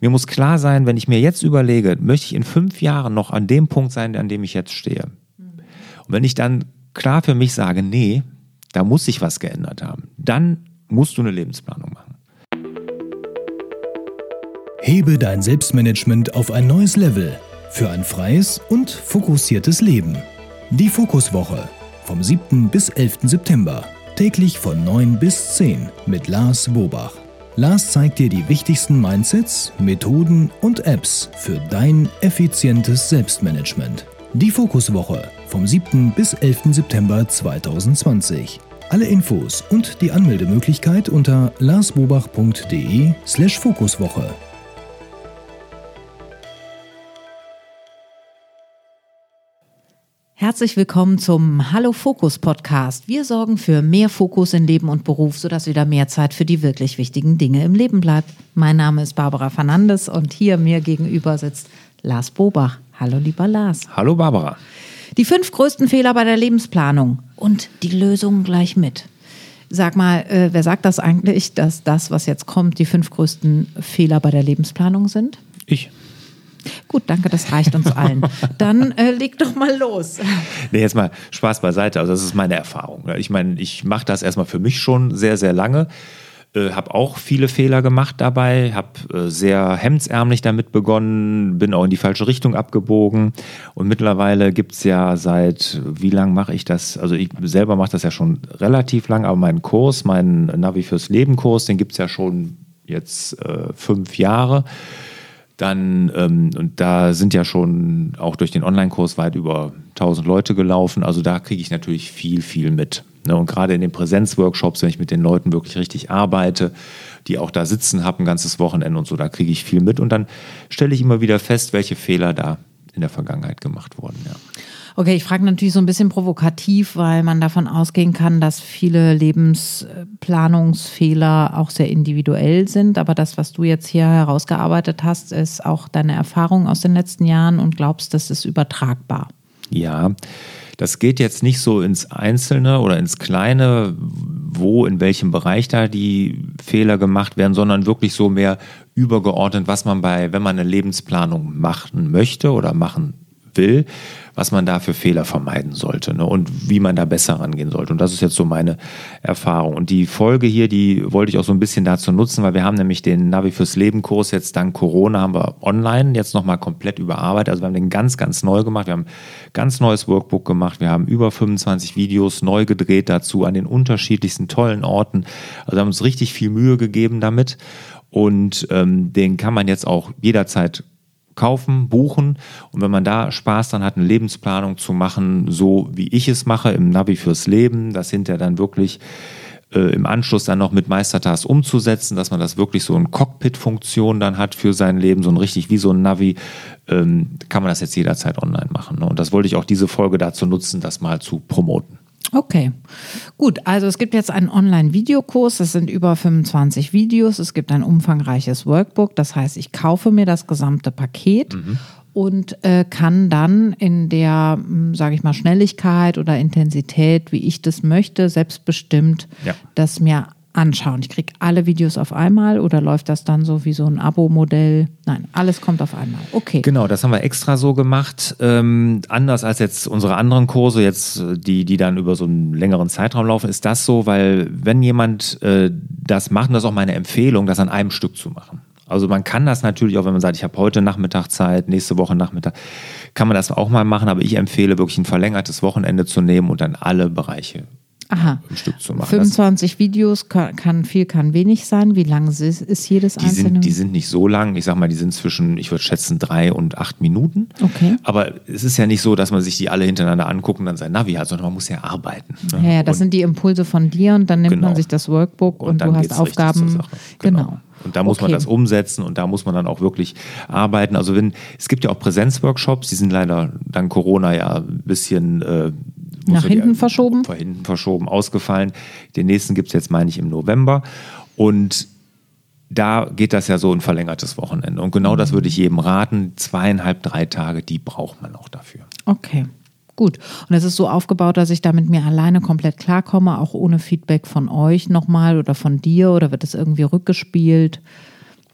mir muss klar sein, wenn ich mir jetzt überlege, möchte ich in fünf Jahren noch an dem Punkt sein, an dem ich jetzt stehe. Und wenn ich dann klar für mich sage, nee, da muss sich was geändert haben, dann musst du eine Lebensplanung machen. Hebe dein Selbstmanagement auf ein neues Level für ein freies und fokussiertes Leben. Die Fokuswoche vom 7. bis 11. September. Täglich von 9 bis 10 mit Lars Bobach. Lars zeigt dir die wichtigsten Mindsets, Methoden und Apps für dein effizientes Selbstmanagement. Die Fokuswoche vom 7. bis 11. September 2020. Alle Infos und die Anmeldemöglichkeit unter larsbobach.de Herzlich willkommen zum Hallo Fokus Podcast. Wir sorgen für mehr Fokus in Leben und Beruf, sodass wieder mehr Zeit für die wirklich wichtigen Dinge im Leben bleibt. Mein Name ist Barbara Fernandes und hier mir gegenüber sitzt Lars Bobach. Hallo lieber Lars. Hallo Barbara. Die fünf größten Fehler bei der Lebensplanung und die Lösungen gleich mit. Sag mal, äh, wer sagt das eigentlich, dass das, was jetzt kommt, die fünf größten Fehler bei der Lebensplanung sind? Ich. Gut, danke, das reicht uns allen. Dann äh, leg doch mal los. Nee, jetzt mal Spaß beiseite. Also, das ist meine Erfahrung. Ich meine, ich mache das erstmal für mich schon sehr, sehr lange. Äh, habe auch viele Fehler gemacht dabei, habe äh, sehr hemdsärmlich damit begonnen, bin auch in die falsche Richtung abgebogen. Und mittlerweile gibt es ja seit, wie lange mache ich das? Also ich selber mache das ja schon relativ lang, aber meinen Kurs, meinen Navi fürs Leben Kurs, den gibt es ja schon jetzt äh, fünf Jahre. Dann, ähm, und da sind ja schon auch durch den Online-Kurs weit über 1000 Leute gelaufen. Also da kriege ich natürlich viel, viel mit. Ne? Und gerade in den Präsenzworkshops, wenn ich mit den Leuten wirklich richtig arbeite, die auch da sitzen, habe ein ganzes Wochenende und so, da kriege ich viel mit. Und dann stelle ich immer wieder fest, welche Fehler da in der Vergangenheit gemacht wurden. Ja. Okay, ich frage natürlich so ein bisschen provokativ, weil man davon ausgehen kann, dass viele Lebensplanungsfehler auch sehr individuell sind. Aber das, was du jetzt hier herausgearbeitet hast, ist auch deine Erfahrung aus den letzten Jahren und glaubst, das ist übertragbar. Ja, das geht jetzt nicht so ins Einzelne oder ins Kleine, wo, in welchem Bereich da die Fehler gemacht werden, sondern wirklich so mehr übergeordnet, was man bei, wenn man eine Lebensplanung machen möchte oder machen will, was man da für Fehler vermeiden sollte ne? und wie man da besser rangehen sollte. Und das ist jetzt so meine Erfahrung. Und die Folge hier, die wollte ich auch so ein bisschen dazu nutzen, weil wir haben nämlich den Navi fürs Leben Kurs jetzt dank Corona haben wir online jetzt nochmal komplett überarbeitet. Also wir haben den ganz, ganz neu gemacht. Wir haben ganz neues Workbook gemacht. Wir haben über 25 Videos neu gedreht dazu an den unterschiedlichsten tollen Orten. Also haben uns richtig viel Mühe gegeben damit. Und ähm, den kann man jetzt auch jederzeit kaufen, buchen. Und wenn man da Spaß dann hat, eine Lebensplanung zu machen, so wie ich es mache im Navi fürs Leben, das hinterher dann wirklich äh, im Anschluss dann noch mit Meistertask umzusetzen, dass man das wirklich so eine Cockpit-Funktion dann hat für sein Leben, so ein richtig wie so ein Navi, ähm, kann man das jetzt jederzeit online machen. Ne? Und das wollte ich auch diese Folge dazu nutzen, das mal zu promoten. Okay, gut. Also es gibt jetzt einen Online-Videokurs. Das sind über 25 Videos. Es gibt ein umfangreiches Workbook. Das heißt, ich kaufe mir das gesamte Paket mhm. und äh, kann dann in der, hm, sage ich mal, Schnelligkeit oder Intensität, wie ich das möchte, selbstbestimmt ja. das mir anschauen. Ich kriege alle Videos auf einmal oder läuft das dann so wie so ein Abo-Modell? Nein, alles kommt auf einmal. Okay. Genau, das haben wir extra so gemacht. Ähm, anders als jetzt unsere anderen Kurse, jetzt die, die dann über so einen längeren Zeitraum laufen, ist das so, weil wenn jemand äh, das macht, und das ist auch meine Empfehlung, das an einem Stück zu machen. Also man kann das natürlich auch, wenn man sagt, ich habe heute Nachmittag Zeit, nächste Woche Nachmittag, kann man das auch mal machen, aber ich empfehle wirklich ein verlängertes Wochenende zu nehmen und dann alle Bereiche Aha. ein Stück zu machen. 25 das, Videos kann, kann, viel, kann wenig sein. Wie lang ist, ist jedes die einzelne? Sind, die sind nicht so lang. Ich sag mal, die sind zwischen, ich würde schätzen, drei und acht Minuten. Okay. Aber es ist ja nicht so, dass man sich die alle hintereinander anguckt und dann sein Navi hat, sondern man muss ja arbeiten. Ne? Ja, ja das und, sind die Impulse von dir und dann nimmt genau. man sich das Workbook und, und du hast Aufgaben. Genau. genau. Und da muss okay. man das umsetzen und da muss man dann auch wirklich arbeiten. Also wenn, es gibt ja auch Präsenzworkshops, die sind leider dank Corona ja ein bisschen äh, nach hinten die, verschoben? Vor hinten verschoben, ausgefallen. Den nächsten gibt es jetzt, meine ich, im November. Und da geht das ja so ein verlängertes Wochenende. Und genau das würde ich jedem raten. Zweieinhalb, drei Tage, die braucht man auch dafür. Okay. Gut. Und es ist so aufgebaut, dass ich da mit mir alleine komplett klarkomme, auch ohne Feedback von euch nochmal oder von dir oder wird es irgendwie rückgespielt?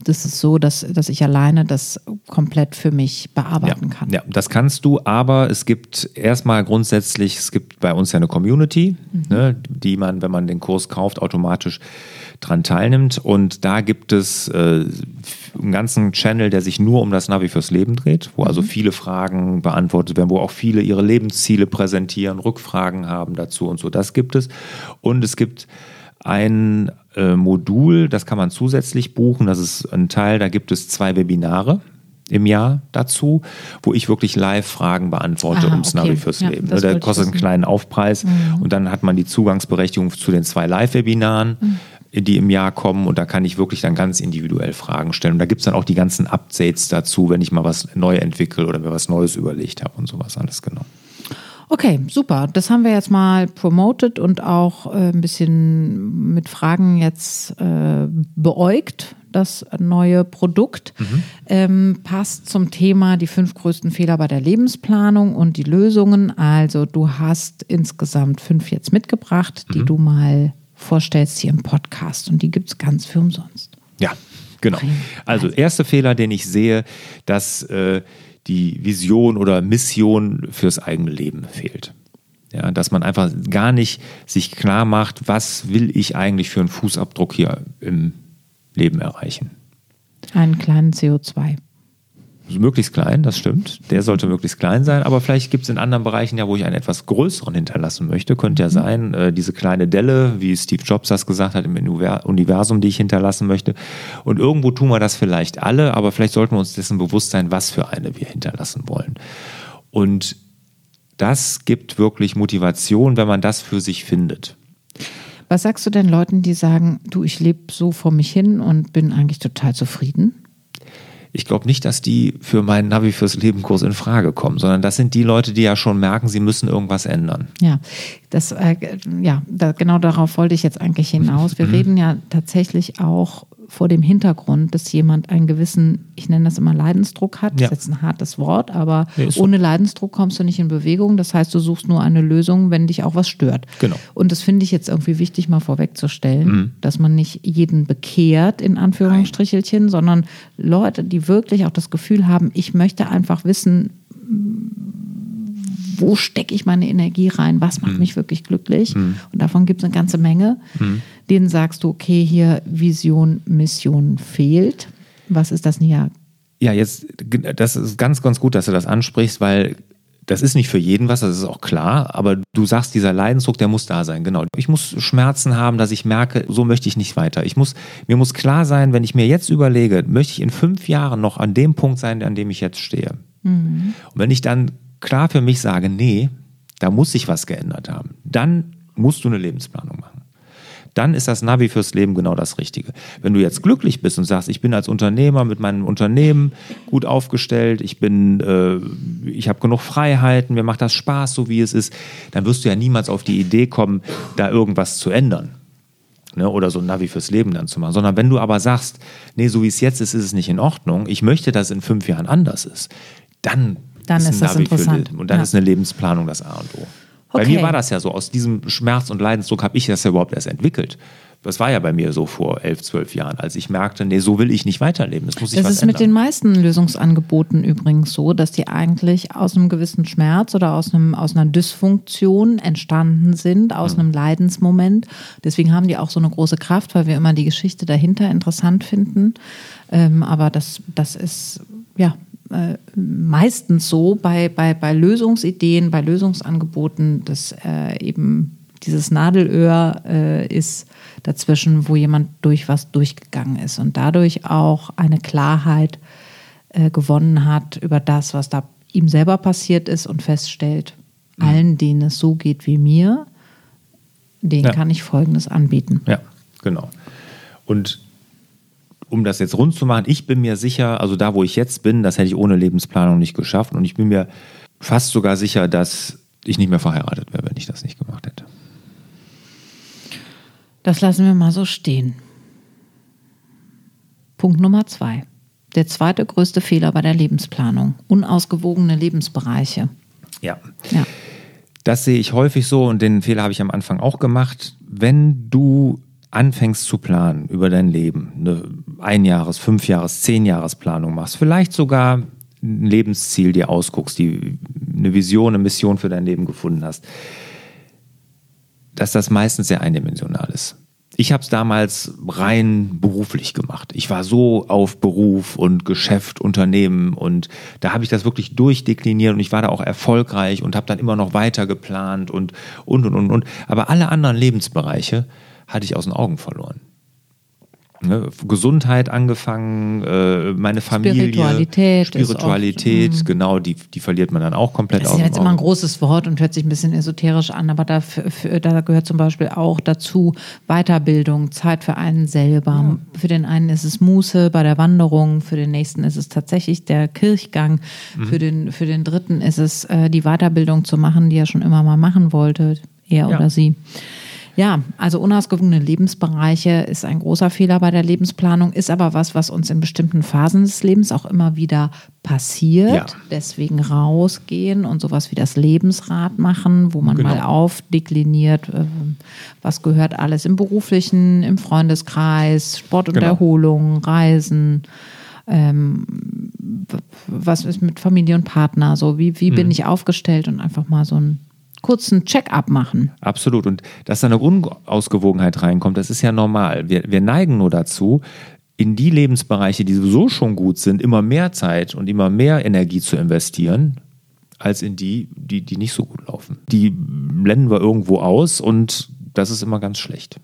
Das ist so, dass, dass ich alleine das komplett für mich bearbeiten ja, kann. Ja, das kannst du, aber es gibt erstmal grundsätzlich, es gibt bei uns ja eine Community, mhm. ne, die man, wenn man den Kurs kauft, automatisch dran teilnimmt. Und da gibt es äh, einen ganzen Channel, der sich nur um das Navi fürs Leben dreht, wo also mhm. viele Fragen beantwortet werden, wo auch viele ihre Lebensziele präsentieren, Rückfragen haben dazu und so. Das gibt es. Und es gibt ein äh, Modul, das kann man zusätzlich buchen. Das ist ein Teil, da gibt es zwei Webinare im Jahr dazu, wo ich wirklich Live-Fragen beantworte Aha, ums okay. Navi fürs ja, Leben. Der kostet einen kleinen Aufpreis mhm. und dann hat man die Zugangsberechtigung zu den zwei Live-Webinaren. Mhm die im Jahr kommen und da kann ich wirklich dann ganz individuell Fragen stellen. Und da gibt es dann auch die ganzen Updates dazu, wenn ich mal was neu entwickle oder mir was Neues überlegt habe und sowas alles genau. Okay, super. Das haben wir jetzt mal promoted und auch äh, ein bisschen mit Fragen jetzt äh, beäugt. Das neue Produkt mhm. ähm, passt zum Thema die fünf größten Fehler bei der Lebensplanung und die Lösungen. Also du hast insgesamt fünf jetzt mitgebracht, die mhm. du mal vorstellst hier im Podcast und die gibt es ganz für umsonst. Ja, genau. Also erster Fehler, den ich sehe, dass äh, die Vision oder Mission fürs eigene Leben fehlt. Ja, dass man einfach gar nicht sich klar macht, was will ich eigentlich für einen Fußabdruck hier im Leben erreichen. Einen kleinen CO2 möglichst klein, das stimmt. Der sollte möglichst klein sein, aber vielleicht gibt es in anderen Bereichen ja, wo ich einen etwas größeren hinterlassen möchte. Könnte ja mhm. sein, äh, diese kleine Delle, wie Steve Jobs das gesagt hat, im Universum, die ich hinterlassen möchte. Und irgendwo tun wir das vielleicht alle, aber vielleicht sollten wir uns dessen bewusst sein, was für eine wir hinterlassen wollen. Und das gibt wirklich Motivation, wenn man das für sich findet. Was sagst du denn Leuten, die sagen, du, ich lebe so vor mich hin und bin eigentlich total zufrieden? Ich glaube nicht, dass die für meinen Navi fürs Leben Kurs in Frage kommen, sondern das sind die Leute, die ja schon merken, sie müssen irgendwas ändern. Ja, das, äh, ja, da, genau darauf wollte ich jetzt eigentlich hinaus. Wir mhm. reden ja tatsächlich auch vor dem Hintergrund, dass jemand einen gewissen, ich nenne das immer Leidensdruck hat. Das ja. ist jetzt ein hartes Wort, aber nee, ohne so. Leidensdruck kommst du nicht in Bewegung. Das heißt, du suchst nur eine Lösung, wenn dich auch was stört. Genau. Und das finde ich jetzt irgendwie wichtig, mal vorwegzustellen, mhm. dass man nicht jeden bekehrt, in Anführungsstrichelchen, Nein. sondern Leute, die wirklich auch das Gefühl haben, ich möchte einfach wissen, wo stecke ich meine Energie rein, was macht mhm. mich wirklich glücklich. Mhm. Und davon gibt es eine ganze Menge. Mhm. Denen sagst du, okay, hier Vision, Mission fehlt. Was ist das näher? Ja, jetzt, das ist ganz, ganz gut, dass du das ansprichst, weil das ist nicht für jeden was, das ist auch klar, aber du sagst, dieser Leidensdruck, der muss da sein, genau. Ich muss Schmerzen haben, dass ich merke, so möchte ich nicht weiter. Ich muss, mir muss klar sein, wenn ich mir jetzt überlege, möchte ich in fünf Jahren noch an dem Punkt sein, an dem ich jetzt stehe. Mhm. Und wenn ich dann klar für mich sage, nee, da muss sich was geändert haben, dann musst du eine Lebensplanung machen. Dann ist das Navi fürs Leben genau das Richtige. Wenn du jetzt glücklich bist und sagst, ich bin als Unternehmer mit meinem Unternehmen gut aufgestellt, ich bin, äh, ich habe genug Freiheiten, mir macht das Spaß, so wie es ist, dann wirst du ja niemals auf die Idee kommen, da irgendwas zu ändern. Ne, oder so ein Navi fürs Leben dann zu machen. Sondern wenn du aber sagst, nee, so wie es jetzt ist, ist es nicht in Ordnung, ich möchte, dass es in fünf Jahren anders ist, dann dann ist, ist das interessant. Und dann ja. ist eine Lebensplanung das A und O. Okay. Bei mir war das ja so, aus diesem Schmerz und Leidensdruck habe ich das ja überhaupt erst entwickelt. Das war ja bei mir so vor elf, zwölf Jahren, als ich merkte, nee, so will ich nicht weiterleben. Es muss sich das was ist mit den meisten Lösungsangeboten übrigens so, dass die eigentlich aus einem gewissen Schmerz oder aus, einem, aus einer Dysfunktion entstanden sind, aus mhm. einem Leidensmoment. Deswegen haben die auch so eine große Kraft, weil wir immer die Geschichte dahinter interessant finden. Ähm, aber das, das ist, ja, äh, meistens so bei, bei, bei Lösungsideen, bei Lösungsangeboten, dass äh, eben dieses Nadelöhr äh, ist dazwischen, wo jemand durch was durchgegangen ist und dadurch auch eine Klarheit äh, gewonnen hat über das, was da ihm selber passiert ist und feststellt, mhm. allen, denen es so geht wie mir, denen ja. kann ich Folgendes anbieten. Ja, genau. Und um das jetzt rund zu machen, ich bin mir sicher, also da, wo ich jetzt bin, das hätte ich ohne Lebensplanung nicht geschafft. Und ich bin mir fast sogar sicher, dass ich nicht mehr verheiratet wäre, wenn ich das nicht gemacht hätte. Das lassen wir mal so stehen. Punkt Nummer zwei. Der zweite größte Fehler bei der Lebensplanung. Unausgewogene Lebensbereiche. Ja. ja. Das sehe ich häufig so und den Fehler habe ich am Anfang auch gemacht. Wenn du anfängst zu planen über dein Leben, eine ein Jahres, fünf Jahres, zehn Jahresplanung machst, vielleicht sogar ein Lebensziel dir ausguckst, die, eine Vision, eine Mission für dein Leben gefunden hast, dass das meistens sehr eindimensional ist. Ich habe es damals rein beruflich gemacht. Ich war so auf Beruf und Geschäft, Unternehmen und da habe ich das wirklich durchdekliniert und ich war da auch erfolgreich und habe dann immer noch weiter geplant und und und und und. Aber alle anderen Lebensbereiche hatte ich aus den Augen verloren. Ne, Gesundheit angefangen, äh, meine Familie, Spiritualität, Spiritualität oft, genau, die, die verliert man dann auch komplett Das aus ist ja jetzt immer ein großes Wort und hört sich ein bisschen esoterisch an, aber dafür, für, da gehört zum Beispiel auch dazu Weiterbildung, Zeit für einen selber. Für den einen ist es Muße bei der Wanderung, für den nächsten ist es tatsächlich der Kirchgang, Mhm. für, den, für den dritten ist es äh, die Weiterbildung zu machen, die er schon immer mal machen wollte, er Ja. oder sie. Ja, also unausgewogene Lebensbereiche ist ein großer Fehler bei der Lebensplanung, ist aber was, was uns in bestimmten Phasen des Lebens auch immer wieder passiert. Ja. Deswegen rausgehen und sowas wie das Lebensrad machen, wo man Genau. mal aufdekliniert, äh, was gehört alles im beruflichen, im Freundeskreis, Sport und Genau. Erholung, Reisen. Ähm, was ist mit Familie und Partner? So, wie, wie Mhm. bin ich aufgestellt und einfach mal so einen kurzen Check-up machen. Absolut. Und dass da eine Unausgewogenheit reinkommt, das ist ja normal. Wir, wir neigen nur dazu, in die Lebensbereiche, die sowieso schon gut sind, immer mehr Zeit und immer mehr Energie zu investieren, als in die, die, die nicht so gut laufen. Die blenden wir irgendwo aus und das ist immer ganz schlecht.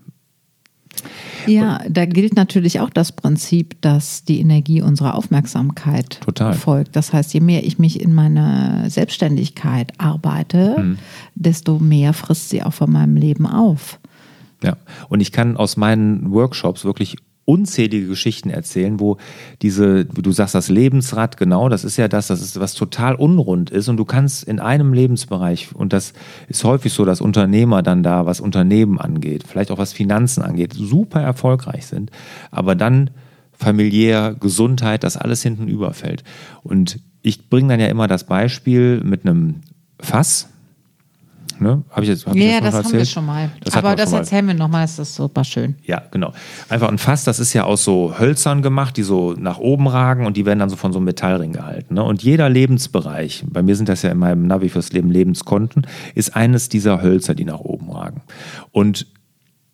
Ja, da gilt natürlich auch das Prinzip, dass die Energie unserer Aufmerksamkeit Total. folgt. Das heißt, je mehr ich mich in meine Selbstständigkeit arbeite, Mhm. desto mehr frisst sie auch von meinem Leben auf. Ja, und ich kann aus meinen Workshops wirklich unzählige Geschichten erzählen, wo diese, du sagst, das Lebensrad, genau, das ist ja das, das ist was total unrund ist und du kannst in einem Lebensbereich, und das ist häufig so, dass Unternehmer dann da, was Unternehmen angeht, vielleicht auch was Finanzen angeht, super erfolgreich sind, aber dann familiär, Gesundheit, das alles hinten überfällt. Und ich bringe dann ja immer das Beispiel mit einem Fass, ne? Habe ich jetzt, hab ich Ja, noch das haben wir schon mal. Das Aber das mal. erzählen wir nochmal, das ist super schön. Ja, genau. Einfach ein Fass, das ist ja aus so Hölzern gemacht, die so nach oben ragen und die werden dann so von so einem Metallring gehalten. Ne? Und jeder Lebensbereich, bei mir sind das ja in meinem Navi fürs Leben Lebenskonten, ist eines dieser Hölzer, die nach oben ragen. Und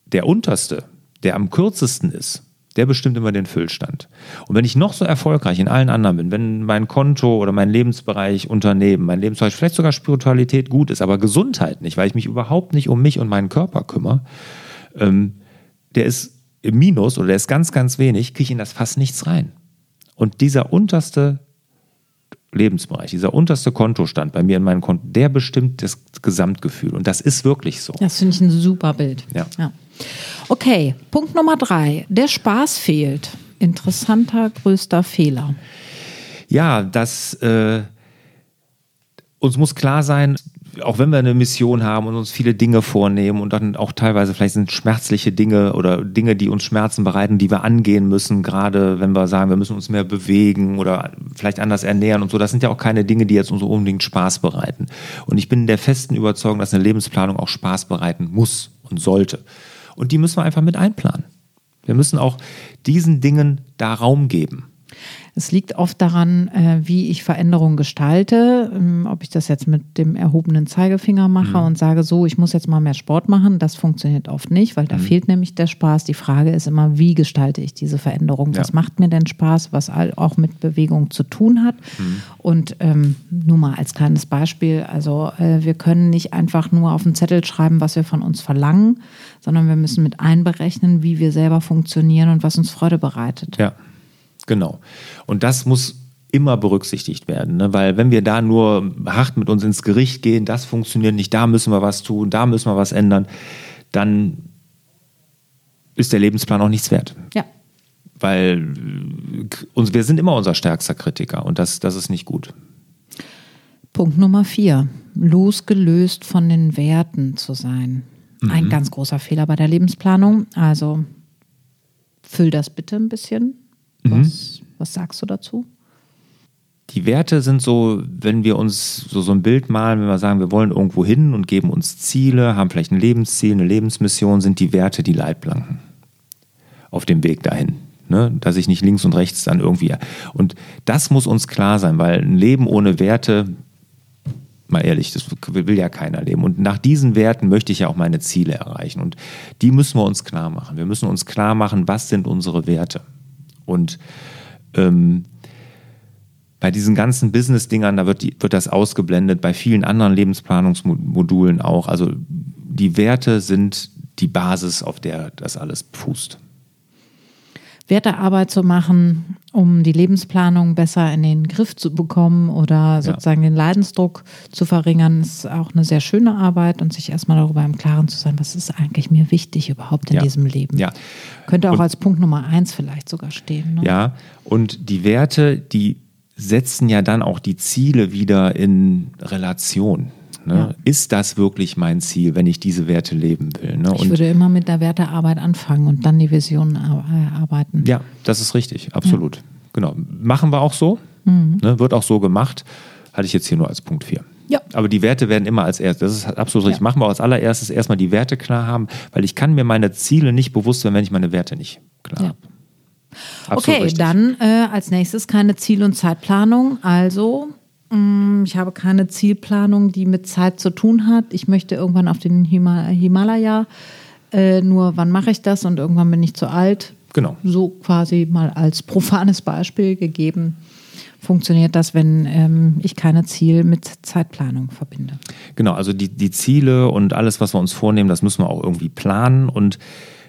der unterste, der am kürzesten ist, der bestimmt immer den Füllstand. Und wenn ich noch so erfolgreich in allen anderen bin, wenn mein Konto oder mein Lebensbereich Unternehmen, mein Lebensbereich, vielleicht sogar Spiritualität gut ist, aber Gesundheit nicht, weil ich mich überhaupt nicht um mich und meinen Körper kümmere, ähm, der ist im Minus oder der ist ganz, ganz wenig, kriege ich in das fast nichts rein. Und dieser unterste Lebensbereich, dieser unterste Kontostand bei mir in meinen Konten, der bestimmt das Gesamtgefühl. Und das ist wirklich so. Das finde ich ein super Bild. Ja. Okay, Punkt Nummer drei. Der Spaß fehlt. Interessanter, größter Fehler. Ja, das äh, uns muss klar sein, auch wenn wir eine Mission haben und uns viele Dinge vornehmen und dann auch teilweise vielleicht sind schmerzliche Dinge oder Dinge, die uns Schmerzen bereiten, die wir angehen müssen, gerade wenn wir sagen, wir müssen uns mehr bewegen oder vielleicht anders ernähren und so. Das sind ja auch keine Dinge, die jetzt uns unbedingt Spaß bereiten. Und ich bin der festen Überzeugung, dass eine Lebensplanung auch Spaß bereiten muss und sollte. Und die müssen wir einfach mit einplanen. Wir müssen auch diesen Dingen da Raum geben. Es liegt oft daran, äh, wie ich Veränderungen gestalte. Ähm, Ob ich das jetzt mit dem erhobenen Zeigefinger mache und sage, so, ich muss jetzt mal mehr Sport machen, das funktioniert oft nicht, weil da fehlt nämlich der Spaß. Die Frage ist immer, wie gestalte ich diese Veränderung? Was Ja. macht mir denn Spaß, was auch mit Bewegung zu tun hat? Und ähm, nur mal als kleines Beispiel, also äh, wir können nicht einfach nur auf einen Zettel schreiben, was wir von uns verlangen, sondern wir müssen mit einberechnen, wie wir selber funktionieren und was uns Freude bereitet. Ja, genau. Und das muss immer berücksichtigt werden, ne? weil wenn wir da nur hart mit uns ins Gericht gehen, das funktioniert nicht, da müssen wir was tun, da müssen wir was ändern, dann ist der Lebensplan auch nichts wert. Ja. Weil äh, uns, wir sind immer unser stärkster Kritiker und das, das ist nicht gut. Punkt Nummer vier. Losgelöst von den Werten zu sein. Ein ganz großer Fehler bei der Lebensplanung. Also füll das bitte ein bisschen. Was, was sagst du dazu? Die Werte sind so, wenn wir uns so, so ein Bild malen, wenn wir sagen, wir wollen irgendwo hin und geben uns Ziele, haben vielleicht ein Lebensziel, eine Lebensmission, sind die Werte die Leitplanken auf dem Weg dahin. Ne? Dass ich nicht links und rechts dann irgendwie. Und das muss uns klar sein, weil ein Leben ohne Werte, mal ehrlich, das will ja keiner leben. Und nach diesen Werten möchte ich ja auch meine Ziele erreichen. Und die müssen wir uns klar machen. Wir müssen uns klar machen, was sind unsere Werte. Und ähm, bei diesen ganzen Business-Dingern, da wird, die, wird das ausgeblendet, bei vielen anderen Lebensplanungsmodulen auch. Also die Werte sind die Basis, auf der das alles fußt. Wertearbeit zu machen, um die Lebensplanung besser in den Griff zu bekommen oder sozusagen ja. den Leidensdruck zu verringern, ist auch eine sehr schöne Arbeit und sich erstmal darüber im Klaren zu sein, was ist eigentlich mir wichtig überhaupt in ja. diesem Leben. Ja. Könnte auch und, als Punkt Nummer eins vielleicht sogar stehen. Ne? Ja, und die Werte, die setzen ja dann auch die Ziele wieder in Relation. Ne? Ja. Ist das wirklich mein Ziel, wenn ich diese Werte leben will? Ne? ich würde immer mit der Wertearbeit anfangen und dann die Vision arbeiten. Ja, das ist richtig, absolut. Ja. Genau. Machen wir auch so. Mhm. Ne? Wird auch so gemacht. Hatte ich jetzt hier nur als Punkt 4. Ja. Aber die Werte werden immer als erstes, das ist absolut richtig. Ja. Machen wir als allererstes erstmal die Werte klar haben, weil ich kann mir meine Ziele nicht bewusst werden, wenn ich meine Werte nicht klar ja. habe. okay, richtig. dann äh, als nächstes keine Ziel- und Zeitplanung. Also ich habe keine Zielplanung, die mit Zeit zu tun hat. Ich möchte irgendwann auf den Himalaya. Äh, nur wann mache ich das und irgendwann bin ich zu alt. Genau. So quasi mal als profanes Beispiel gegeben. Funktioniert das, wenn ähm, ich keine Ziel mit Zeitplanung verbinde? Genau, also die, die Ziele und alles, was wir uns vornehmen, das müssen wir auch irgendwie planen. Und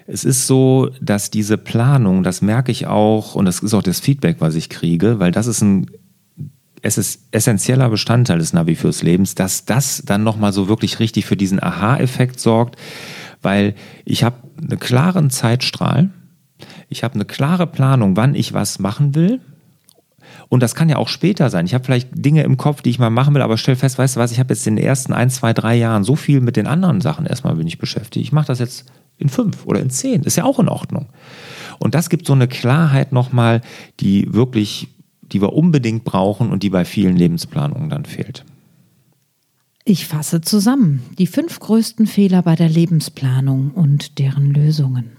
es ist so, dass diese Planung, das merke ich auch, und das ist auch das Feedback, was ich kriege, weil das ist ein es ist essentieller Bestandteil des Navi fürs Lebens, dass das dann nochmal so wirklich richtig für diesen Aha-Effekt sorgt, weil ich habe einen klaren Zeitstrahl, ich habe eine klare Planung, wann ich was machen will. Und das kann ja auch später sein. Ich habe vielleicht Dinge im Kopf, die ich mal machen will, aber stell fest, weißt du was, ich habe jetzt in den ersten ein, zwei, drei Jahren so viel mit den anderen Sachen erstmal bin ich beschäftigt. Ich mache das jetzt in fünf oder in zehn. Ist ja auch in Ordnung. Und das gibt so eine Klarheit nochmal, die wirklich die wir unbedingt brauchen und die bei vielen Lebensplanungen dann fehlt. Ich fasse zusammen die fünf größten Fehler bei der Lebensplanung und deren Lösungen.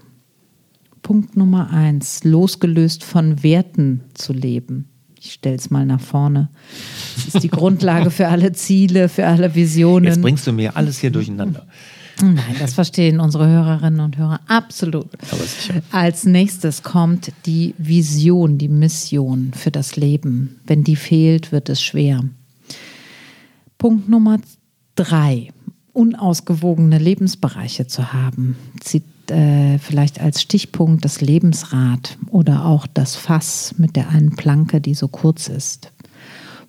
Punkt Nummer eins, losgelöst von Werten zu leben. Ich stelle es mal nach vorne. Das ist die Grundlage für alle Ziele, für alle Visionen. Jetzt bringst du mir alles hier durcheinander. Nein, das verstehen unsere Hörerinnen und Hörer absolut. Aber sicher. Als nächstes kommt die Vision, die Mission für das Leben. Wenn die fehlt, wird es schwer. Punkt Nummer drei. Unausgewogene Lebensbereiche zu haben. Zieht äh, vielleicht als Stichpunkt das Lebensrad oder auch das Fass mit der einen Planke, die so kurz ist.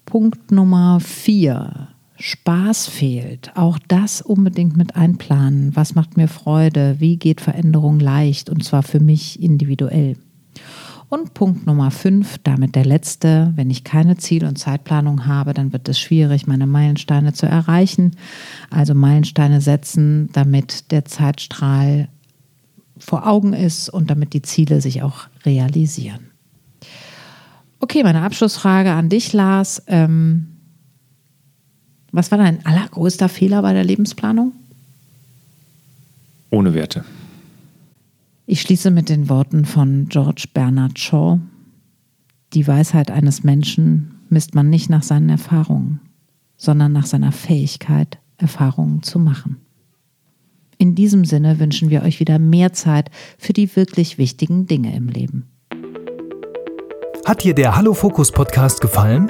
Punkt Nummer vier Spaß fehlt, auch das unbedingt mit einplanen. Was macht mir Freude? Wie geht Veränderung leicht? Und zwar für mich individuell. Und Punkt Nummer fünf, damit der letzte. Wenn ich keine Ziel- und Zeitplanung habe, dann wird es schwierig, meine Meilensteine zu erreichen. Also Meilensteine setzen, damit der Zeitstrahl vor Augen ist und damit die Ziele sich auch realisieren. Okay, meine Abschlussfrage an dich, Lars. Ähm, was war dein allergrößter Fehler bei der Lebensplanung? Ohne Werte. Ich schließe mit den Worten von George Bernard Shaw. Die Weisheit eines Menschen misst man nicht nach seinen Erfahrungen, sondern nach seiner Fähigkeit, Erfahrungen zu machen. In diesem Sinne wünschen wir euch wieder mehr Zeit für die wirklich wichtigen Dinge im Leben. Hat dir der Hallo Fokus Podcast gefallen?